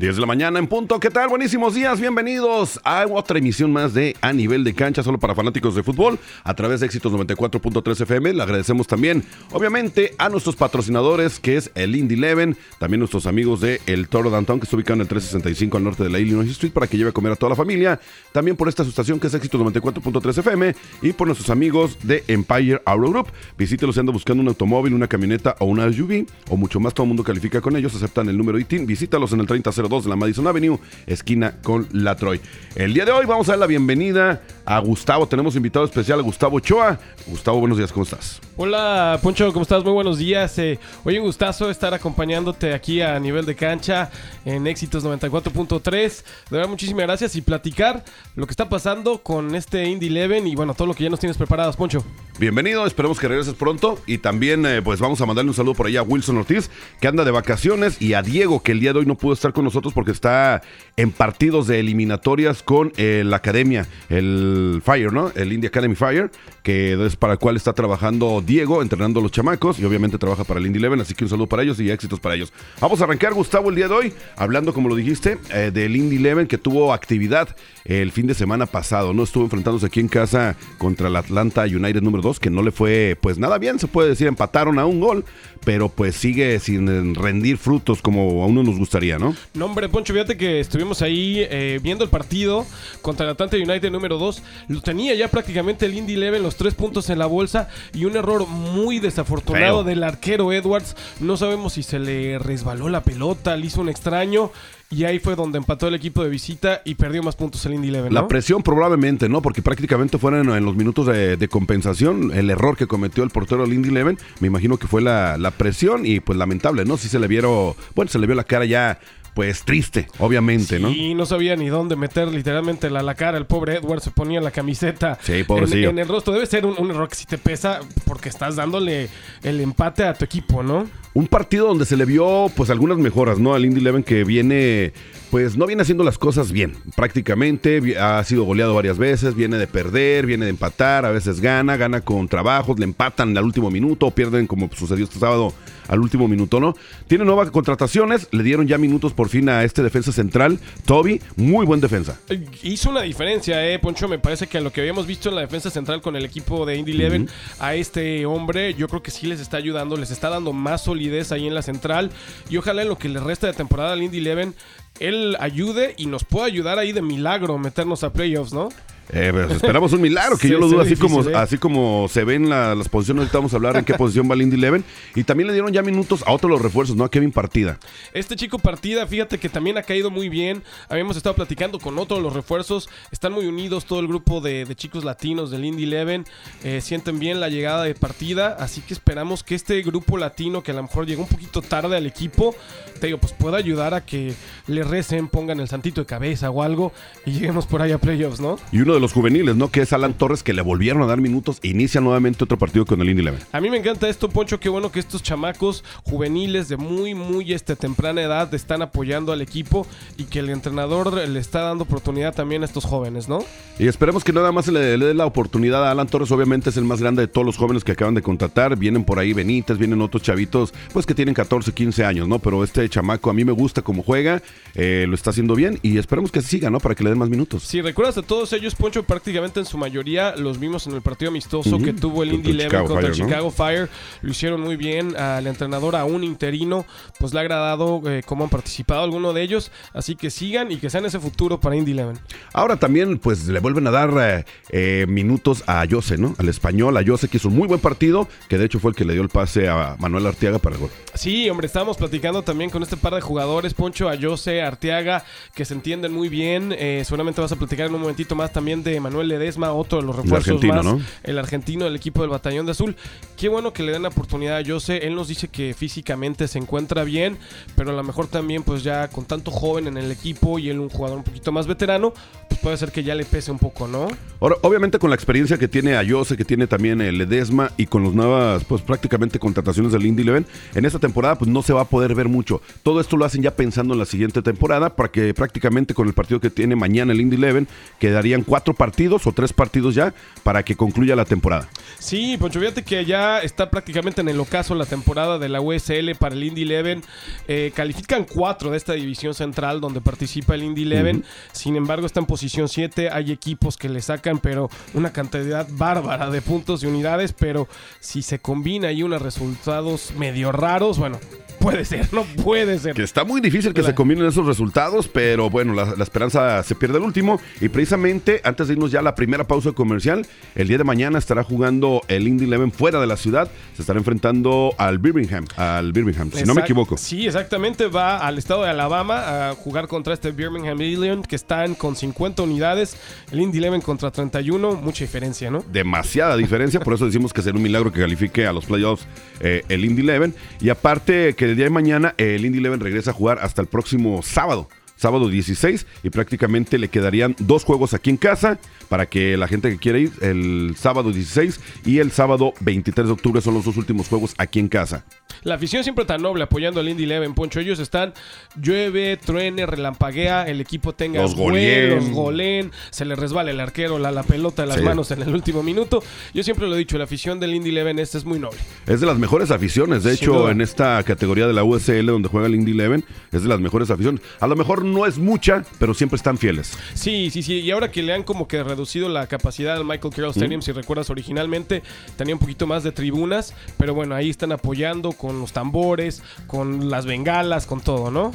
10 de la mañana en punto. ¿Qué tal? Buenísimos días. Bienvenidos a otra emisión más de A Nivel de Cancha, solo para fanáticos de fútbol, a través de Éxitos 94.3 FM. Le agradecemos también, obviamente, a nuestros patrocinadores, que es el Indy Eleven, también nuestros amigos de El Toro Downtown, que está ubicado en el 365 al norte de la Illinois Street, para que lleve a comer a toda la familia. También por esta estación, que es Éxitos 94.3 FM, y por nuestros amigos de Empire Auto Group. Visítelos si anda buscando un automóvil, una camioneta o una SUV, o mucho más, todo el mundo califica con ellos, aceptan el número ITIN. Visítalos en el 30 2 de la Madison Avenue, esquina con la Troy. El día de hoy vamos a dar la bienvenida a Gustavo. Tenemos invitado especial a Gustavo Choa. Gustavo, buenos días, ¿cómo estás? Hola, Poncho, ¿cómo estás? Muy buenos días. Eh, un gustazo estar acompañándote aquí a nivel de cancha en Éxitos 94.3. De verdad, muchísimas gracias y platicar lo que está pasando con este Indy Eleven y bueno, todo lo que ya nos tienes preparados, Poncho. Bienvenido, esperemos que regreses pronto y también eh, pues vamos a mandarle un saludo por allá a Wilson Ortiz que anda de vacaciones y a Diego que el día de hoy no pudo estar con nosotros porque está en partidos de eliminatorias con eh, la academia, el Fire, ¿no? El India Academy Fire, que es para el cual está trabajando Diego, entrenando a los chamacos y obviamente trabaja para el Indy Eleven, así que un saludo para ellos y éxitos para ellos. Vamos a arrancar, Gustavo, el día de hoy, hablando, como lo dijiste, eh, del Indy Eleven que tuvo actividad el fin de semana pasado, ¿no? Estuvo enfrentándose aquí en casa contra el Atlanta United número 2, que no le fue pues nada bien, se puede decir, empataron a un gol, pero pues sigue sin rendir frutos como a uno nos gustaría, ¿no? No, hombre, Poncho, fíjate que estuvimos ahí eh, viendo el partido contra el Atlanta United número 2. Lo tenía ya prácticamente el Indy Eleven, los tres puntos en la bolsa y un error muy desafortunado Feo. del arquero Edwards. No sabemos si se le resbaló la pelota, le hizo un extraño. Y ahí fue donde empató el equipo de visita y perdió más puntos el Indy Eleven. La presión probablemente, ¿no? Porque prácticamente fueron en los minutos de, de compensación el error que cometió el portero Lindy Leven. Me imagino que fue la, la presión y pues lamentable, ¿no? Sí se le vieron, bueno, se le vio la cara ya pues triste, obviamente, ¿no? Y no sabía ni dónde meter literalmente la, la cara. El pobre Edward se ponía la camiseta Sí, en, en el rostro. Debe ser un, un error que sí te pesa porque estás dándole el empate a tu equipo, ¿no? Un partido donde se le vio pues algunas mejoras, ¿no? Al Indy Eleven que viene, pues no viene haciendo las cosas bien. Prácticamente ha sido goleado varias veces, viene de perder, viene de empatar, a veces gana, gana con trabajos, le empatan al último minuto, o pierden como sucedió este sábado al último minuto, ¿no? Tiene nuevas contrataciones, le dieron ya minutos por fin a este defensa central, Toby, muy buen defensa. Eh, Hizo una diferencia, eh, Poncho. Me parece que a lo que habíamos visto en la defensa central con el equipo de Indy Eleven, a este hombre, yo creo que sí les está ayudando, les está dando más solidez ahí en la central. Y ojalá en lo que le resta de temporada al Indy Eleven, él ayude y nos pueda ayudar ahí de milagro meternos a playoffs, ¿no? Eh, pues, esperamos un milagro, que yo lo dudo, así como, ¿eh? así como se ven la- las posiciones, ahorita vamos a hablar en qué posición va el Indy Eleven. Y también le dieron ya minutos a otros los refuerzos, ¿no? A Kevin Partida. Este chico partida, fíjate que también ha caído muy bien. Habíamos estado platicando con otros de los refuerzos. Están muy unidos todo el grupo de, de chicos latinos del Indy Eleven. Eh, sienten bien la llegada de partida. Así que esperamos que este grupo latino, que a lo mejor llegó un poquito tarde al equipo, te digo, pues pueda ayudar a que le recen, pongan el santito de cabeza o algo y lleguemos por ahí a playoffs, ¿no? Y uno de los juveniles, ¿no? Que es Alan Torres, que le volvieron a dar minutos. e Inicia nuevamente otro partido con el Indy Eleven. A mí me encanta esto, Poncho. Qué bueno que estos chamacos juveniles de muy, muy este, temprana edad están apoyando al equipo y que el entrenador le está dando oportunidad también a estos jóvenes, ¿no? Y esperemos que nada más se le, le dé la oportunidad a Alan Torres. Obviamente es el más grande de todos los jóvenes que acaban de contratar. Vienen por ahí Benítez, vienen otros chavitos, pues que tienen 14, 15 años, ¿no? Pero este chamaco a mí me gusta cómo juega, eh, lo está haciendo bien y esperemos que siga, ¿no? Para que le den más minutos. Si recuerdas a todos ellos, Poncho, prácticamente en su mayoría los vimos en el partido amistoso que tuvo el Indy el Eleven contra el. Chicago Fire. Lo hicieron muy bien. Al entrenador, a un interino, pues le ha agradado eh, cómo han participado algunos de ellos. Así que sigan y que sean ese futuro para Indy Eleven. Ahora también, pues le vuelven a dar eh, minutos a Jose, ¿no? Al español, a Jose, que hizo un muy buen partido, que de hecho fue el que le dio el pase a Manuel Arteaga para el gol. Sí, hombre, estábamos platicando también con este par de jugadores, Poncho, a Jose, Arteaga, que se entienden muy bien. Eh, seguramente vas a platicar en un momentito más también de Manuel Ledesma, otro de los refuerzos argentino, más. ¿no? El argentino del equipo del Batallón de Azul. Qué bueno que le den la oportunidad. Yo sé, él nos dice que físicamente se encuentra bien, pero a lo mejor también, pues ya con tanto joven en el equipo y él un jugador un poquito más veterano, pues puede ser que ya le pese un poco, ¿no? Ahora, obviamente con la experiencia que tiene Ayose, que tiene también el Ledesma y con las nuevas, pues prácticamente contrataciones del Indy Leven, en esta temporada pues no se va a poder ver mucho. Todo esto lo hacen ya pensando en la siguiente temporada para que prácticamente con el partido que tiene mañana el Indy Leven quedarían cuatro partidos o tres partidos ya para que concluya la temporada. Sí, Poncho, fíjate que ya está prácticamente en el ocaso la temporada de la USL para el Indy Eleven. Eh, califican cuatro de esta división central donde participa el Indy Eleven. Sin embargo, está en posición 7. Hay equipos que le sacan, pero una cantidad bárbara de puntos y unidades. Pero si se combina ahí unos resultados medio raros, bueno, puede ser, no puede ser. Que está muy difícil que se combinen esos resultados, pero bueno, la, la, esperanza se pierde al último. Y precisamente, antes de irnos ya a la primera pausa comercial, el día de mañana estará jugando el Indy Eleven fuera de la ciudad. Se estará enfrentando al Birmingham, al Birmingham, si no me equivoco. Sí, exactamente, va al estado de Alabama a jugar contra este Birmingham Alien, que están con 50 unidades. El Indy Eleven contra 31, mucha diferencia, ¿no? Demasiada diferencia, por eso decimos que será un milagro que califique a los playoffs eh, el Indy Eleven. Y aparte que el día de mañana el Indy Eleven regresa a jugar hasta el próximo sábado sábado 16 y prácticamente le quedarían dos juegos aquí en casa para que la gente que quiera ir el sábado 16 y el sábado 23 de octubre son los dos últimos juegos aquí en casa. La afición siempre tan noble apoyando al Indy Eleven, Poncho. Ellos están llueve, truene, relampaguea, el equipo tenga los goleen. los goleen, se le resbala el arquero la, la pelota de las sí. manos en el último minuto. Yo siempre lo he dicho, la afición del Indy Eleven esta es muy noble. Es de las mejores aficiones, de Sin hecho, duda. en esta categoría de la USL donde juega el Indy Eleven, es de las mejores aficiones. A lo mejor no es mucha, pero siempre están fieles. Sí, sí, sí. Y ahora que le han como que reducido la capacidad al Michael Carroll Stadium, Mm. si recuerdas originalmente, tenía un poquito más de tribunas, pero bueno, ahí están apoyando con los tambores, con las bengalas, con todo, ¿no?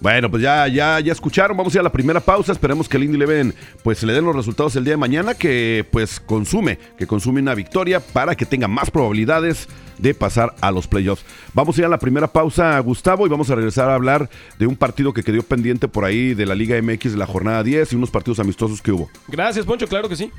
Bueno, pues ya, ya, ya escucharon. Vamos a ir a la primera pausa. Esperemos que el Indy Eleven pues le den los resultados el día de mañana. Que pues consume, que consume una victoria para que tenga más probabilidades de pasar a los playoffs. Vamos a ir a la primera pausa, Gustavo, y vamos a regresar a hablar de un partido que quedó pendiente por ahí de la Liga MX de la jornada 10 y unos partidos amistosos que hubo. Gracias, Poncho, claro que sí.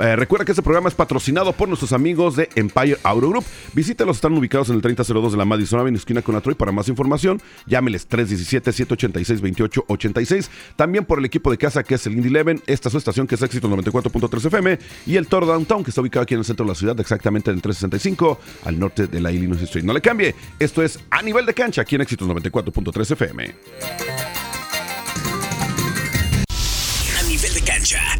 Eh, recuerda que este programa es patrocinado por nuestros amigos de Empire Auto Group. Visítalos, están ubicados en el 3002 de la Madison Avenue, esquina con la Troy. Para más información, llámeles 317-786-2886. También por el equipo de casa que es el Indy Eleven, esta es su estación que es Éxito 94.3 FM y el Toro Downtown que está ubicado aquí en el centro de la ciudad, exactamente en el 365 al norte de la Illinois Street. No le cambie, esto es a nivel de cancha aquí en Éxitos 94.3 FM.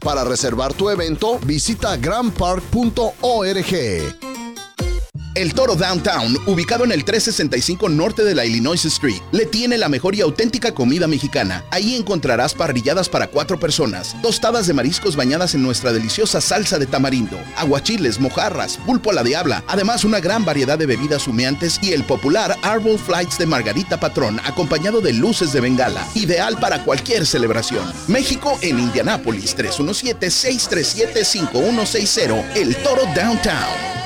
Para reservar tu evento, visita grandpark.org. El Toro Downtown, ubicado en el 365 norte de la Illinois Street, le tiene la mejor y auténtica comida mexicana. Ahí encontrarás parrilladas para cuatro personas, tostadas de mariscos bañadas en nuestra deliciosa salsa de tamarindo, aguachiles, mojarras, pulpo a la diabla, además una gran variedad de bebidas humeantes y el popular Arbol Flights de Margarita Patrón, acompañado de luces de bengala, ideal para cualquier celebración. México en Indianápolis, 317-637-5160, El Toro Downtown.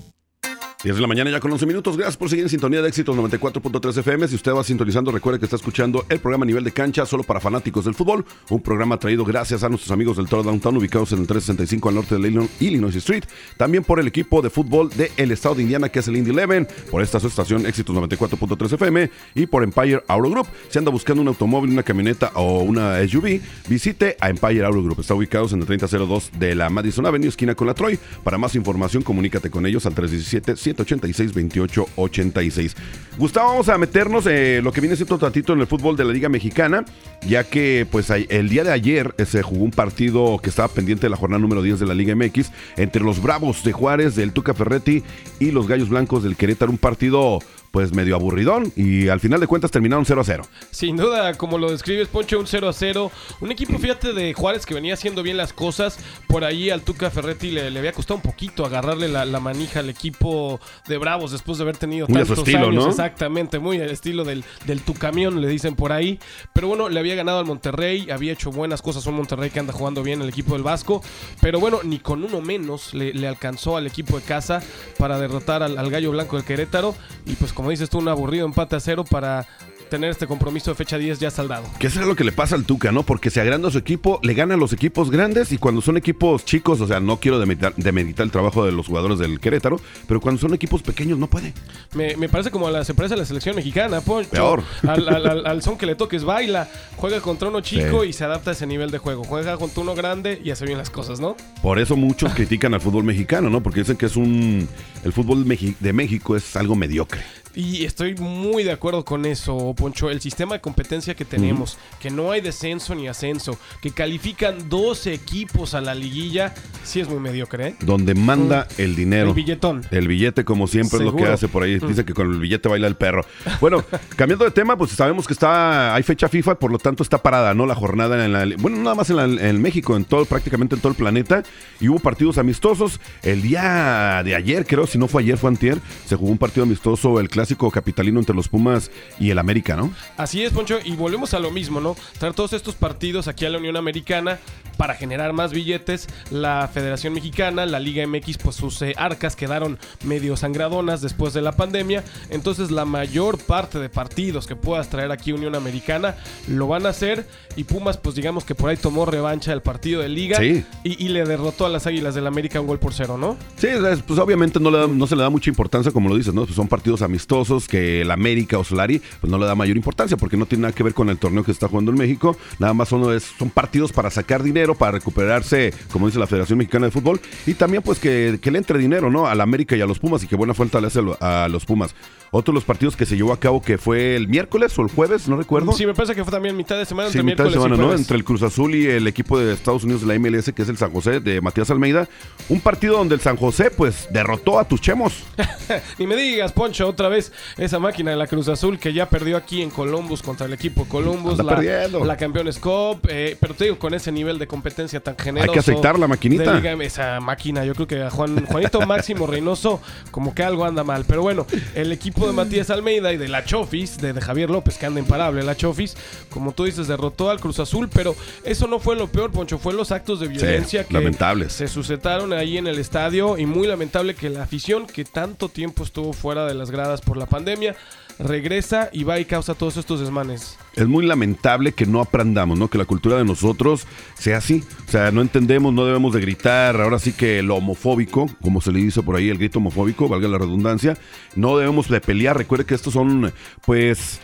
10 de la mañana ya con 11 minutos. Gracias por seguir en sintonía de éxitos 94.3 FM. Si usted va sintonizando, recuerde que está escuchando el programa Nivel de Cancha solo para fanáticos del fútbol. Un programa traído gracias a nuestros amigos del Toro Downtown, ubicados en el 365 al norte de Illinois Street. También por el equipo de fútbol del estado de Indiana, que es el Indy Eleven. Por esta su estación Éxitos 94.3 FM. Y por Empire Auto Group. Si anda buscando un automóvil, una camioneta o una SUV, visite a Empire Auto Group. Está ubicados en el 3002 de la Madison Avenue, esquina con la Troy. Para más información, comunícate con ellos al 317 186 28 86. Gustavo, vamos a meternos eh, lo que viene siendo tantito en el fútbol de la Liga Mexicana, ya que pues el día de ayer eh, se jugó un partido que estaba pendiente de la jornada número 10 de la Liga MX entre los Bravos de Juárez del Tuca Ferretti y los Gallos Blancos del Querétaro, un partido pues medio aburridón y al final de cuentas terminaron 0 a 0. Sin duda, como lo describes, Poncho, un 0 a 0. Un equipo, fíjate, de Juárez que venía haciendo bien las cosas. Por ahí al Tuca Ferretti le, había costado un poquito agarrarle la, manija al equipo de Bravos después de haber tenido muy tantos estilo, años. ¿no? Exactamente, muy al estilo del, del Tucamión, le dicen por ahí. Pero bueno, le había ganado al Monterrey, había hecho buenas cosas. Un Monterrey que anda jugando bien el equipo del Vasco. Pero bueno, ni con uno menos le, alcanzó al equipo de casa para derrotar al, al Gallo Blanco del Querétaro. Y pues, como dices tú, un aburrido empate a cero para tener este compromiso de fecha 10 ya saldado. Que es lo que le pasa al Tuca, ¿no? Porque se agranda su equipo, le gana a los equipos grandes y cuando son equipos chicos, o sea, no quiero demeritar, el trabajo de los jugadores del Querétaro, pero cuando son equipos pequeños no puede. Me, parece como a las empresas de la selección mexicana, Poncho. Peor. Al, son que le toques, baila, juega contra uno chico y se adapta a ese nivel de juego. Juega contra uno grande y hace bien las cosas, ¿no? Por eso muchos critican al fútbol mexicano, ¿no? Porque dicen que es un... El fútbol de México es algo mediocre. Y estoy muy de acuerdo con eso, Poncho. El sistema de competencia que tenemos, que no hay descenso ni ascenso, que califican 12 equipos a la liguilla, sí es muy mediocre. ¿eh? Donde manda el dinero. El billetón. El billete, como siempre, es lo que hace por ahí. Dice que con el billete baila el perro. Bueno, cambiando de tema, pues sabemos que está hay fecha FIFA, por lo tanto está parada, ¿no? La jornada en la. Bueno, nada más en, México, en todo, prácticamente en todo el planeta. Y hubo partidos amistosos. El día de ayer, creo, si no fue ayer, fue antier, se jugó un partido amistoso, el clásico capitalino entre los Pumas y el América, ¿no? Así es, Poncho, y volvemos a lo mismo, ¿no? Traer todos estos partidos aquí a la Unión Americana para generar más billetes. La Federación Mexicana, la Liga MX, pues sus eh, arcas quedaron medio sangradonas después de la pandemia. Entonces la mayor parte de partidos que puedas traer aquí Unión Americana lo van a hacer. Y Pumas, pues digamos que por ahí tomó revancha del partido de Liga sí. y, le derrotó a las Águilas del América un gol por cero, ¿no? Sí, pues obviamente no, le no se le da mucha importancia, como lo dices, ¿no? Pues son partidos amistosos que el América o Solari pues no le da mayor importancia porque no tiene nada que ver con el torneo que está jugando en México. Nada más son, son partidos para sacar dinero, para recuperarse, como dice la Federación Mexicana de Fútbol, y también pues que, le entre dinero, ¿no? Al América y a los Pumas y que buena falta le hace a los Pumas. Otro de los partidos que se llevó a cabo que fue el miércoles o el jueves, no recuerdo. Sí, me parece que fue también mitad de semana. Sí, entre mitad de semana, ¿no? Entre el Cruz Azul y el equipo de Estados Unidos de la MLS, que es el San José de Matías Almeida. Un partido donde el San José, pues, derrotó a, tus chemos. Ni me digas, Poncho, otra vez esa máquina de la Cruz Azul que ya perdió aquí en Columbus contra el equipo Columbus, Anda la, perdiendo. la Campeones Cup, eh, pero te digo, con ese nivel de competencia tan generoso. Hay que aceptar la maquinita. Liga esa máquina, yo creo que a Juan, Juanito Máximo Reynoso como que algo anda mal. Pero bueno, el equipo de Matías Almeida y de la Chofis, de, de Javier López, que anda imparable, la Chofis, como tú dices, derrotó al Cruz Azul, pero eso no fue lo peor, Poncho, fue los actos de violencia que lamentables. se suscitaron ahí en el estadio y muy lamentable que la afición que tanto tiempo estuvo fuera de las gradas por la pandemia regresa y va y causa todos estos desmanes. Es muy lamentable que no aprendamos, ¿no? Que la cultura de nosotros sea así. O sea, no entendemos, no debemos de gritar. Ahora sí que lo homofóbico, como se le dice por ahí, el grito homofóbico, valga la redundancia, no debemos de pelear. Recuerde que estos son, pues,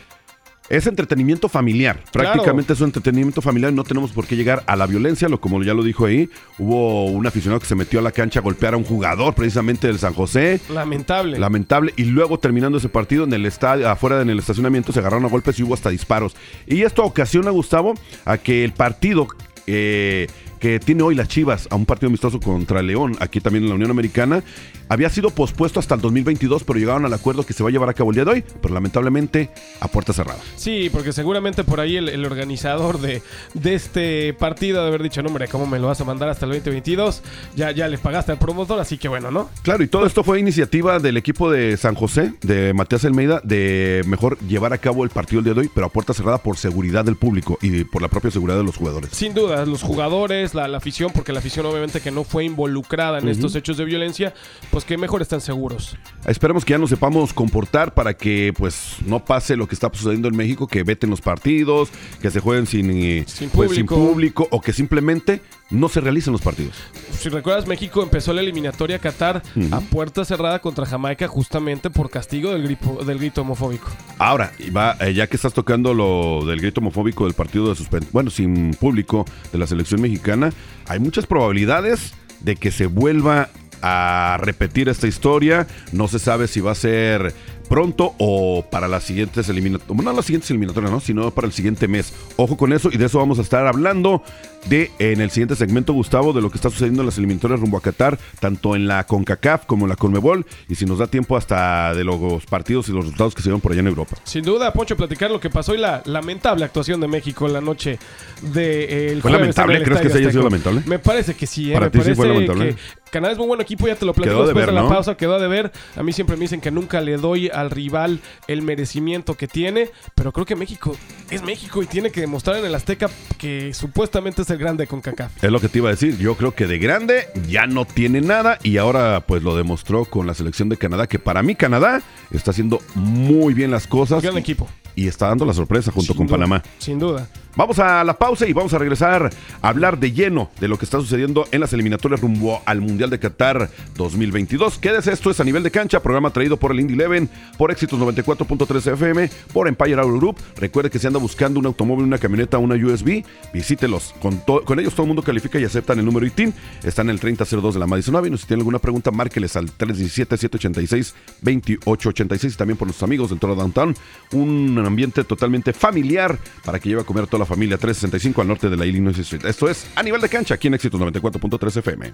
es entretenimiento familiar. Claro. Prácticamente es un entretenimiento familiar. No tenemos por qué llegar a la violencia. Lo, como ya lo dijo ahí, hubo un aficionado que se metió a la cancha a golpear a un jugador, precisamente del San José. Lamentable. Lamentable. Y luego terminando ese partido en el estadio, afuera en el estacionamiento, se agarraron a golpes y hubo hasta disparos. Y esto ocasiona, Gustavo, a que el partido eh, que tiene hoy las Chivas a un partido amistoso contra León, aquí también en la Unión Americana, había sido pospuesto hasta el 2022, pero llegaron al acuerdo que se va a llevar a cabo el día de hoy, pero lamentablemente a puerta cerrada. Sí, porque seguramente por ahí el, el organizador de, de este partido de haber dicho, no, hombre, ¿cómo me lo vas a mandar hasta el 2022? Ya, ya le pagaste al promotor, así que bueno, ¿no? Claro, y todo esto fue iniciativa del equipo de San José, de Matías Almeida, de mejor llevar a cabo el partido el día de hoy, pero a puerta cerrada por seguridad del público y por la propia seguridad de los jugadores. Sin duda, los jugadores, la, la afición, porque la afición obviamente que no fue involucrada en estos hechos de violencia, pues que mejor están seguros. Esperemos que ya nos sepamos comportar para que pues no pase lo que está sucediendo en México, que veten los partidos, que se jueguen sin, eh, Sin pues, sin público. o que simplemente no se realicen los partidos. Si recuerdas, México empezó la eliminatoria a Qatar a puerta cerrada contra Jamaica justamente por castigo del, gripo, del grito homofóbico. Ahora, va, eh, ya que estás tocando lo del grito homofóbico del partido de suspensión, bueno, sin público de la selección mexicana, hay muchas probabilidades de que se vuelva a repetir esta historia. No se sabe si va a ser pronto o para las siguientes eliminatorias, bueno, no las siguientes eliminatorias, ¿no? sino para el siguiente mes. Ojo con eso y de eso vamos a estar hablando de en el siguiente segmento, Gustavo, de lo que está sucediendo en las eliminatorias rumbo a Qatar, tanto en la CONCACAF como en la CONMEBOL, y si nos da tiempo hasta de los partidos y los resultados que se dieron por allá en Europa. Sin duda, Poncho, platicar lo que pasó y la lamentable actuación de México en la noche de el ¿Fue jueves lamentable? en el ¿Crees que sí haya sido lamentable? Me parece que sí, ¿eh? Para me ti sí fue lamentable. que Canadá es muy buen equipo, ya te lo platico Quedó de después de, ver, la ¿no? pausa, quedó a deber. A mí siempre me dicen que nunca le doy al rival el merecimiento que tiene, pero creo que México es México y tiene que demostrar en el Azteca que supuestamente es el grande con CACAF. Es lo que te iba a decir. Yo creo que de grande ya no tiene nada y ahora pues lo demostró con la selección de Canadá, que para mí Canadá está haciendo muy bien las cosas. Gran y, equipo. Y está dando la sorpresa junto Sin con duda, Panamá. Sin duda. Vamos a la pausa y vamos a regresar a hablar de lleno de lo que está sucediendo en las eliminatorias rumbo al Mundial de Qatar 2022. Quédese, esto es a nivel de cancha, programa traído por el Indy Eleven, por Éxitos 94.3 FM, por Empire Auto Group. Recuerde que si anda buscando un automóvil, una camioneta, una USB, visítelos. Con, con ellos todo el mundo califica y aceptan el número ITIN. Están en el 3002 de la Madison Avenue. Si tienen alguna pregunta, márqueles al 317-786-2886 y también por nuestros amigos del Toro Downtown. Un ambiente totalmente familiar para que lleve a comer toda la familia 365 al norte de la Illinois Street. Esto es a nivel de cancha aquí en Éxitos 94.3 FM.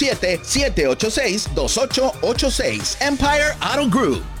317-786-2886. Empire Auto Group.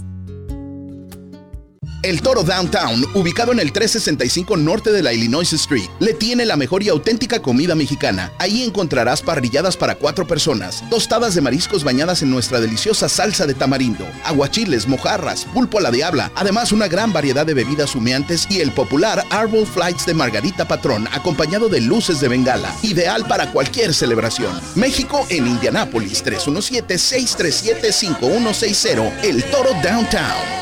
El Toro Downtown, ubicado en el 365 norte de la Illinois Street, le tiene la mejor y auténtica comida mexicana. Ahí encontrarás parrilladas para cuatro personas, tostadas de mariscos bañadas en nuestra deliciosa salsa de tamarindo, aguachiles, mojarras, pulpo a la diabla, además una gran variedad de bebidas humeantes y el popular Arbol Flights de Margarita Patrón, acompañado de luces de bengala, ideal para cualquier celebración. México en Indianápolis, 317-637-5160, El Toro Downtown.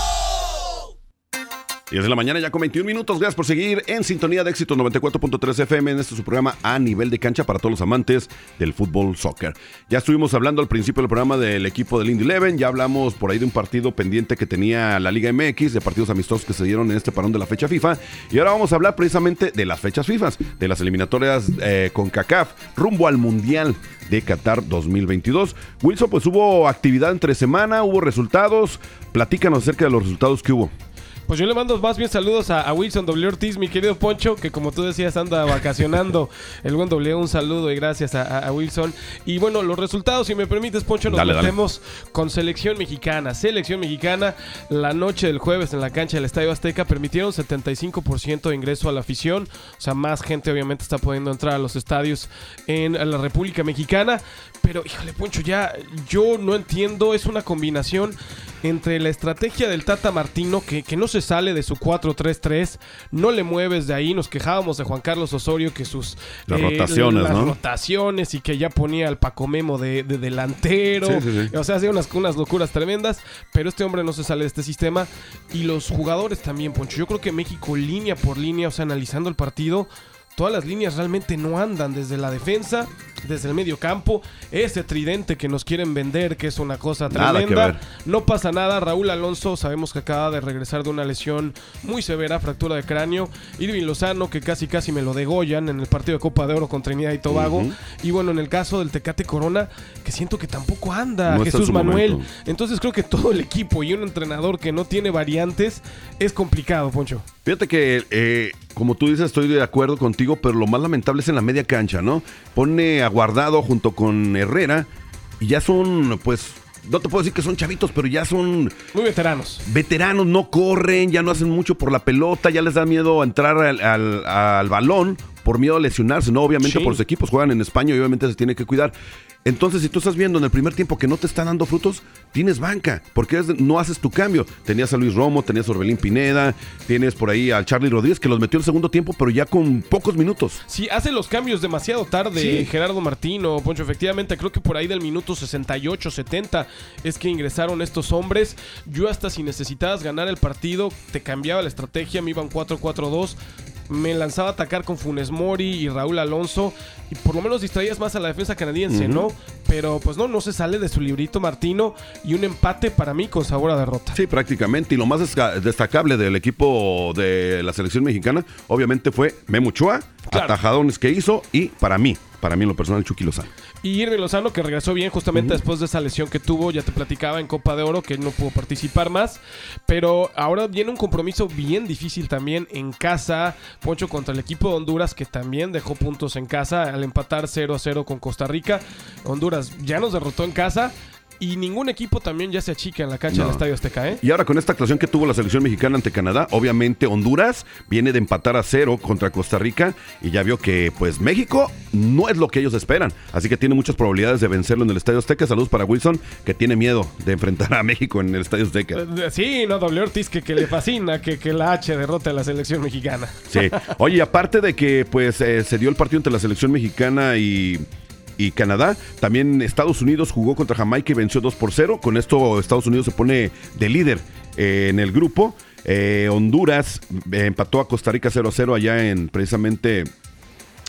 10 de la mañana ya con 21 minutos. Gracias por seguir en sintonía de éxitos 94.3 FM en este su programa a nivel de cancha para todos los amantes del fútbol soccer. Ya estuvimos hablando al principio del programa del equipo del Indy Eleven. Ya hablamos por ahí de un partido pendiente que tenía la Liga MX, de partidos amistosos que se dieron en este parón de la fecha FIFA. Y ahora vamos a hablar precisamente de las fechas FIFA, de las eliminatorias eh, con CACAF rumbo al Mundial de Qatar 2022. Wilson, pues hubo actividad entre semana, hubo resultados. Platícanos acerca de los resultados que hubo. Pues yo le mando más bien saludos a, a Wilson W. Ortiz, mi querido Poncho, que como tú decías anda vacacionando. El buen W, un saludo y gracias a, Wilson. Y bueno, los resultados, si me permites, Poncho, nos Dale, dale. metemos con selección mexicana. Selección mexicana, la noche del jueves en la cancha del Estadio Azteca permitieron 75% de ingreso a la afición. O sea, más gente obviamente está pudiendo entrar a los estadios en la República Mexicana. Pero, híjole, Poncho, ya yo no entiendo. Es una combinación entre la estrategia del Tata Martino, que, que no se sale de su 4-3-3, no le mueves de ahí. Nos quejábamos de Juan Carlos Osorio que sus eh, Las rotaciones, las ¿no? rotaciones y que ya ponía al Paco Memo de, de delantero. Sí, sí, sí. O sea, hacía unas, unas locuras tremendas, pero este hombre no se sale de este sistema. Y los jugadores también, Poncho. Yo creo que México, línea por línea, o sea, analizando el partido, todas las líneas realmente no andan desde la defensa, desde el medio campo. Ese tridente que nos quieren vender, que es una cosa tremenda. No pasa nada. Raúl Alonso, sabemos que acaba de regresar de una lesión muy severa, fractura de cráneo. Irving Lozano, que casi casi me lo degollan en el partido de Copa de Oro con Trinidad y Tobago. Y bueno, en el caso del Tecate Corona, que siento que tampoco anda No Jesús Manuel. momento. Entonces creo que todo el equipo y un entrenador que no tiene variantes es complicado, Poncho. Fíjate que, eh, como tú dices, estoy de acuerdo contigo, pero lo más lamentable es en la media cancha, ¿no? Pone a Guardado junto con Herrera y ya son, pues, no te puedo decir que son chavitos, pero ya son Muy veteranos. veteranos, no corren, ya no hacen mucho por la pelota, ya les da miedo entrar al, al- al balón por miedo a lesionarse, ¿no? Obviamente Sí. por los equipos juegan en España y obviamente se tiene que cuidar. Entonces, si tú estás viendo en el primer tiempo que no te está dando frutos, tienes banca, porque no haces tu cambio. Tenías a Luis Romo, tenías a Orbelín Pineda, tienes por ahí al Charlie Rodríguez, que los metió el segundo tiempo, pero ya con pocos minutos. Si hace los cambios demasiado tarde, Sí. Gerardo Martino, Poncho, efectivamente, creo que por ahí del minuto 68, 70 es que ingresaron estos hombres. Yo hasta si necesitabas ganar el partido, te cambiaba la estrategia, me iban 4-4-2. Me lanzaba a atacar con Funes Mori y Raúl Alonso y por lo menos distraías más a la defensa canadiense, ¿no? Pero pues no, no se sale de su librito Martino y un empate para mí con sabor a derrota. Sí, prácticamente. Y lo más destacable del equipo de la selección mexicana, obviamente, fue Memo Claro. atajadones que hizo y para mí, para mí en lo personal, Chucky Lozano. Y Irving Lozano, que regresó bien justamente después de esa lesión que tuvo, ya te platicaba en Copa de Oro, que no pudo participar más. Pero ahora viene un compromiso bien difícil también en casa. Poncho contra el equipo de Honduras, que también dejó puntos en casa al empatar 0 a 0 con Costa Rica. Honduras ya nos derrotó en casa. Y ningún equipo también ya se achica en la cancha No. del Estadio Azteca, ¿eh? Y ahora con esta actuación que tuvo la selección mexicana ante Canadá, obviamente Honduras viene de empatar a cero contra Costa Rica y ya vio que pues México no es lo que ellos esperan. Así que tiene muchas probabilidades de vencerlo en el Estadio Azteca. Saludos para Wilson, que tiene miedo de enfrentar a México en el Estadio Azteca. Eh, Sí, no, doble Ortiz, que, que le fascina que, que la H derrote a la selección mexicana. Sí. Oye, aparte de que pues eh, se dio el partido entre la selección mexicana y, y Canadá, también Estados Unidos jugó contra Jamaica y venció 2 por 0. Con esto Estados Unidos se pone de líder eh, en el grupo. Eh, Honduras eh, empató a Costa Rica 0 a 0 allá en precisamente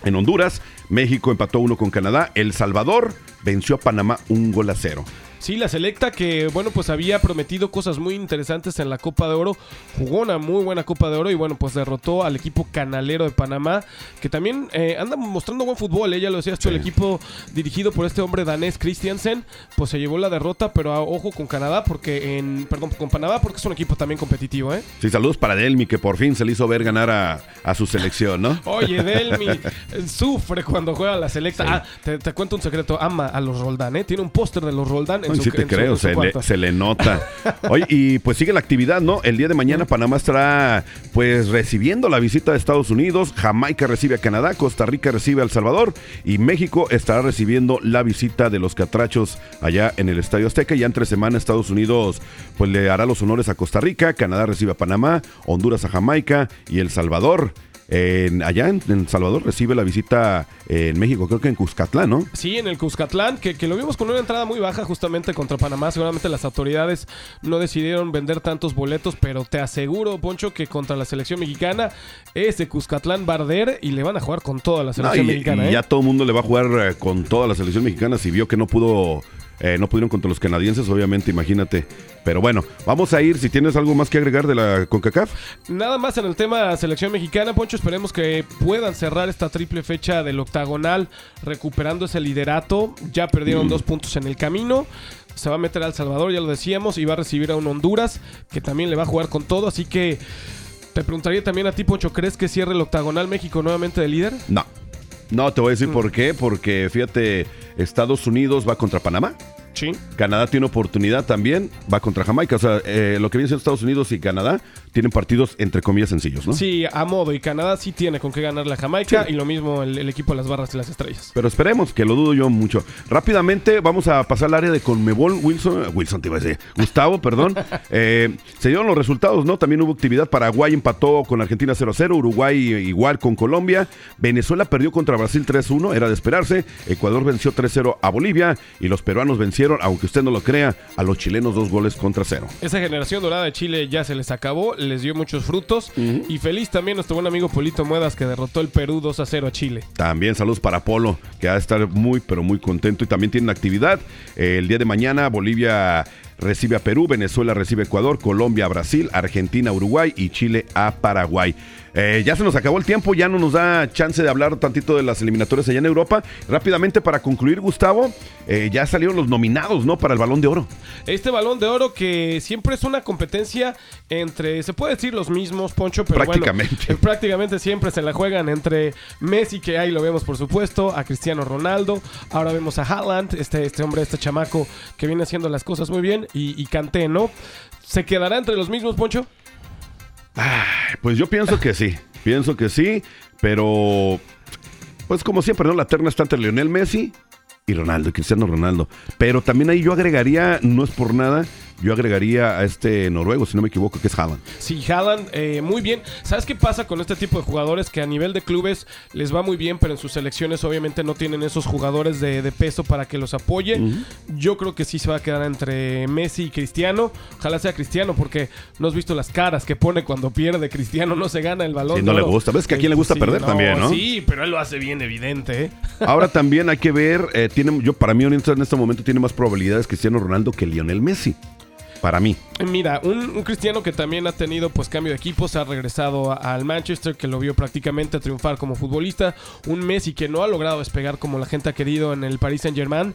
en Honduras. México empató 1 con Canadá. El Salvador venció a Panamá un gol a 0. Sí, la selecta que, bueno, pues había prometido cosas muy interesantes en la Copa de Oro. Jugó una muy buena Copa de Oro y, bueno, pues derrotó al equipo canalero de Panamá, que también eh, anda mostrando buen fútbol. Ella lo decías tú, el equipo dirigido por este hombre danés Christiansen, pues se llevó la derrota, pero a ojo con Canadá, porque en, perdón, con Panamá, porque es un equipo también competitivo, ¿eh? Sí, saludos para Delmi, que por fin se le hizo ver ganar a, a su selección, ¿no? Oye, Delmi eh, sufre cuando juega la selecta. Ah, te, te cuento un secreto. Ama a los Roldán, ¿eh? Tiene un póster de los Roldán en Su sí te en creo, en su se le, cuarto. se le nota. Oye, y pues sigue la actividad, ¿no? El día de mañana Panamá estará pues recibiendo la visita de Estados Unidos, Jamaica recibe a Canadá, Costa Rica recibe a El Salvador y México estará recibiendo la visita de los catrachos allá en el Estadio Azteca. Ya entre semana Estados Unidos pues le hará los honores a Costa Rica, Canadá recibe a Panamá, Honduras a Jamaica y El Salvador. En- allá en, en Salvador recibe la visita eh, en México, creo que en Cuscatlán, ¿no? Sí, en el Cuscatlán, que, que lo vimos con una entrada muy baja justamente contra Panamá. Seguramente las autoridades no decidieron vender tantos boletos, pero te aseguro, Poncho, que contra la selección mexicana, ese Cuscatlán va a arder y le van a jugar con toda la No, selección y, mexicana. y ¿eh? ya todo el mundo le va a jugar eh, con toda la selección mexicana si vio que no pudo, eh, no pudieron contra los canadienses, obviamente, imagínate. Pero bueno, vamos a ir, si tienes algo más que agregar de la CONCACAF. Nada más en el tema selección mexicana, Poncho. Esperemos que puedan cerrar esta triple fecha del octagonal, recuperando ese liderato. Ya perdieron dos puntos en el camino. Se va a meter a El Salvador, ya lo decíamos, y va a recibir a un Honduras, que también le va a jugar con todo. Así que te preguntaría también a ti, Poncho, ¿crees que cierre el octagonal México nuevamente de líder? No. No, te voy a Mm. decir por qué. Porque fíjate, Estados Unidos va contra Panamá. Sí. Canadá tiene oportunidad también, va contra Jamaica. O sea, eh, lo que viene siendo Estados Unidos y Canadá tienen partidos entre comillas sencillos, ¿no? Sí, a modo. Y Canadá sí tiene con qué ganarle a Jamaica. Sí. Y lo mismo el, el equipo de las barras y las estrellas. Pero esperemos, que lo dudo yo mucho. Rápidamente vamos a pasar al área de Conmebol. Wilson, Wilson te iba a decir, Gustavo, perdón. Eh, se dieron los resultados, ¿no? También hubo actividad. Paraguay empató con Argentina 0-0, Uruguay igual con Colombia. Venezuela perdió contra Brasil 3-1, era de esperarse. Ecuador venció 3-0 a Bolivia y los peruanos vencieron, aunque usted no lo crea, a los chilenos dos goles contra cero. Esa generación dorada de Chile ya se les acabó, les dio muchos frutos. Y feliz también nuestro buen amigo Polito Muedas que derrotó el Perú 2 a 0 a Chile. También saludos para Polo, que va a estar muy, pero muy contento y también tiene actividad. Eh, el día de mañana Bolivia recibe a Perú, Venezuela recibe a Ecuador, Colombia a Brasil, Argentina a Uruguay y Chile a Paraguay. Eh, ya se nos acabó el tiempo, ya no nos da chance de hablar tantito de las eliminatorias allá en Europa. Rápidamente para concluir, Gustavo, eh, ya salieron los nominados, ¿no? Para el Balón de Oro. Este balón de oro que siempre es una competencia entre, se puede decir los mismos, Poncho, pero Prácticamente. bueno, eh, prácticamente siempre se la juegan entre Messi, que ahí lo vemos por supuesto, a Cristiano Ronaldo, ahora vemos a Haaland, este, este hombre, este chamaco que viene haciendo las cosas muy bien, y, Kanté, ¿no? ¿Se quedará entre los mismos, Poncho? Pues yo pienso que sí, pienso que sí, pero pues como siempre, ¿no? La terna está entre Lionel Messi y Ronaldo, Cristiano Ronaldo. Pero también ahí yo agregaría, no es por nada, yo agregaría a este noruego, si no me equivoco, que es Haaland. Sí, Haaland, eh, muy bien. ¿Sabes qué pasa con este tipo de jugadores? Que a nivel de clubes les va muy bien, pero en sus selecciones obviamente no tienen esos jugadores de, de peso para que los apoyen. Yo creo que sí se va a quedar entre Messi y Cristiano. Ojalá sea Cristiano, porque no has visto las caras que pone cuando pierde Cristiano, no se gana el balón. Sí, no le gusta. ¿Ves que a quién le gusta Sí, perder también, no? Sí, pero él lo hace bien evidente, ¿eh? Ahora también hay que ver, eh, tiene, yo para mí en este momento tiene más probabilidades Cristiano Ronaldo que Lionel Messi. Para mí. Mira, un, cristiano que también ha tenido pues cambio de equipos, ha regresado al Manchester, que lo vio prácticamente triunfar como futbolista. Un Messi que no ha logrado despegar como la gente ha querido en el Paris Saint Germain.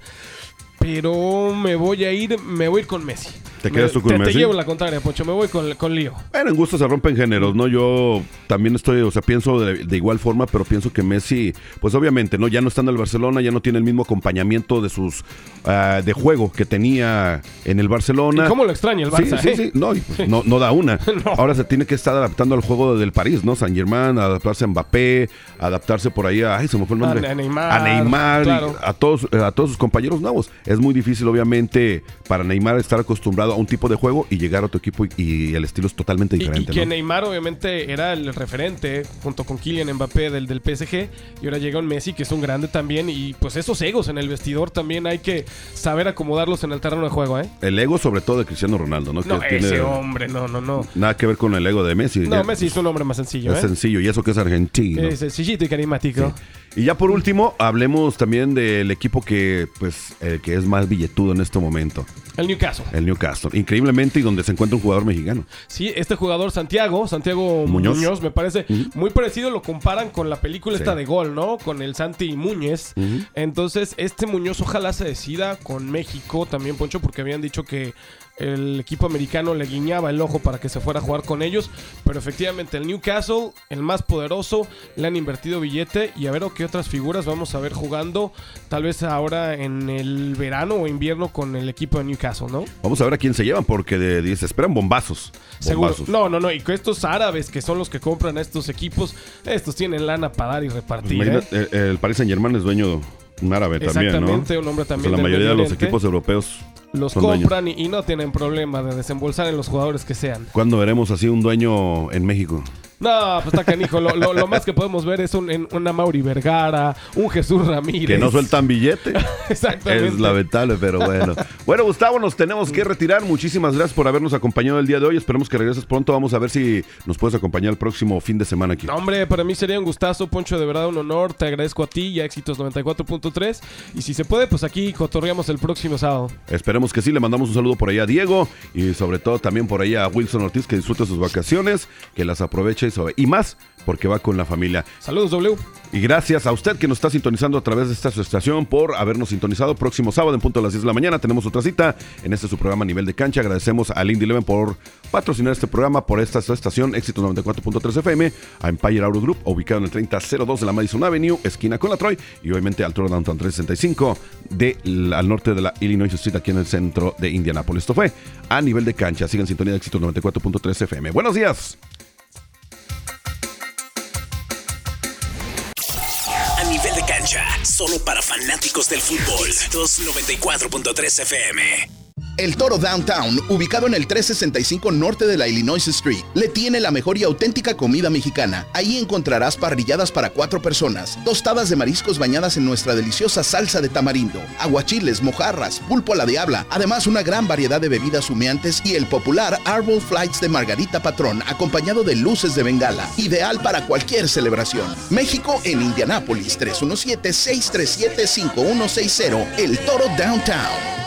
Pero me voy a ir, me voy a ir con Messi. ¿Te quedas tú con te, Messi? Te llevo la contraria, Poncho, me voy con, con Lío. Bueno, en gusto se rompen géneros, ¿no? Yo también estoy, o sea, pienso de, de igual forma, pero pienso que Messi, pues obviamente, ¿no? Ya no está en el Barcelona, ya no tiene el mismo acompañamiento de sus, ah, de juego que tenía en el Barcelona. ¿Y cómo lo extraña el Barça, Sí, sí, eh? sí, no, pues no, no da una. No. Ahora se tiene que estar adaptando al juego del París, ¿no? San Germán, adaptarse a Mbappé, adaptarse por ahí a, ay, se me fue el nombre. A- Neymar, A Neymar, claro. a todos, a todos sus compañeros nuevos. Es muy difícil, obviamente, para Neymar estar acostumbrado a un tipo de juego y llegar a otro equipo y, y el estilo es totalmente Y, y diferente. que ¿no? Neymar obviamente era el referente junto con Kylian Mbappé del, del PSG y ahora llega un Messi que es un grande también y pues esos egos en el vestidor también hay que saber acomodarlos en el terreno de juego, ¿eh? El ego, sobre todo, de Cristiano Ronaldo, ¿no? No, que ese tiene hombre, no, no, no. nada que ver con el ego de Messi. No, Ya- Messi es un hombre más sencillo, Es ¿eh? sencillo, y eso que es argentino. Es sencillito y carismático. Y ya por último, hablemos también del equipo que, pues, el que es más billetudo en este momento, El Newcastle. el Newcastle. Increíblemente, y donde se encuentra un jugador mexicano. Sí, este jugador Santiago, Santiago Muñoz. Muñoz, me parece muy parecido, lo comparan con la película Sí. esta de Gol, ¿no? Con el Santi Muñez. Entonces, este Muñoz ojalá se decida con México también, Poncho, porque habían dicho que el equipo americano le guiñaba el ojo para que se fuera a jugar con ellos, pero efectivamente el Newcastle, el más poderoso, le han invertido billete y a ver qué otras figuras vamos a ver jugando, tal vez ahora en el verano o invierno con el equipo de Newcastle, ¿no? Vamos a ver a quién se llevan, porque de, de- se esperan bombazos. Seguro. Bombazos. No, no, no. Y que estos árabes que son los que compran estos equipos, estos tienen lana para dar y repartir. ¿eh? Imagina- el, el Paris Saint Germain es dueño un árabe también, ¿no? Exactamente, un hombre O sea, también la del mayoría de los equipos europeos Los compran y, y no tienen problema de desembolsar en los jugadores que sean. ¿Cuándo veremos así un dueño en México? No, pues está canijo. Lo, lo- lo más que podemos ver es un, en- una Mauri Vergara, un Jesús Ramírez. Que no sueltan billete. Exactamente. Es lamentable, pero bueno. Bueno, Gustavo, nos tenemos que retirar. Muchísimas gracias por habernos acompañado el día de hoy. Esperemos que regreses pronto. Vamos a ver si nos puedes acompañar el próximo fin de semana aquí. No, hombre, para mí sería un gustazo, Poncho, de verdad un honor. Te agradezco a ti y a Éxitos 94.3. Y si se puede, pues aquí cotorreamos el próximo sábado. Esperemos que sí. Le mandamos un saludo por allá a Diego y sobre todo también por allá a Wilson Ortiz que disfrute sus vacaciones, que las aproveche y más porque va con la familia. Saludos, W. Y gracias a usted que nos está sintonizando a través de esta estación por habernos sintonizado. Próximo sábado en punto a las 10 de la mañana tenemos otra cita en este su programa Nivel de Cancha. Agradecemos a Lindy Leven por patrocinar este programa, por esta estación Éxito 94.3 FM, a Empire Auto Group, ubicado en el 3002 de la Madison Avenue, esquina con la Troy, y obviamente al Toro Downtown 365 de, la- al norte de la Illinois Street, aquí en el centro de Indianápolis. Esto fue a Nivel de Cancha. Sigan sintonía de Éxito 94.3 FM. Buenos días. Solo para fanáticos del fútbol. 294.3 FM. El Toro Downtown, ubicado en el 365 norte de la Illinois Street, le tiene la mejor y auténtica comida mexicana. Ahí encontrarás parrilladas para cuatro personas, tostadas de mariscos bañadas en nuestra deliciosa salsa de tamarindo, aguachiles, mojarras, pulpo a la diabla, además una gran variedad de bebidas humeantes y el popular Arbol Flights de Margarita Patrón, acompañado de luces de bengala, ideal para cualquier celebración. México en Indianápolis, 317-637-5160, El Toro Downtown.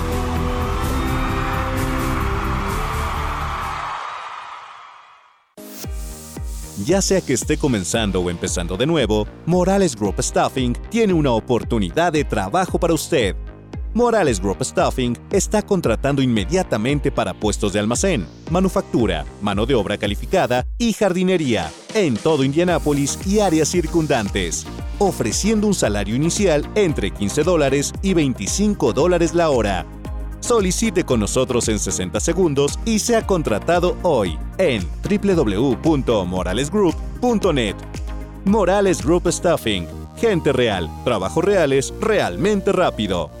Ya sea que esté comenzando o empezando de nuevo, Morales Group Staffing tiene una oportunidad de trabajo para usted. Morales Group Staffing está contratando inmediatamente para puestos de almacén, manufactura, mano de obra calificada y jardinería en todo Indianápolis y áreas circundantes, ofreciendo un salario inicial entre 15 dólares y 25 dólares la hora. Solicite con nosotros en 60 segundos y sea contratado hoy en www.moralesgroup.net. Morales Group Staffing. Gente real, trabajos reales, realmente rápido.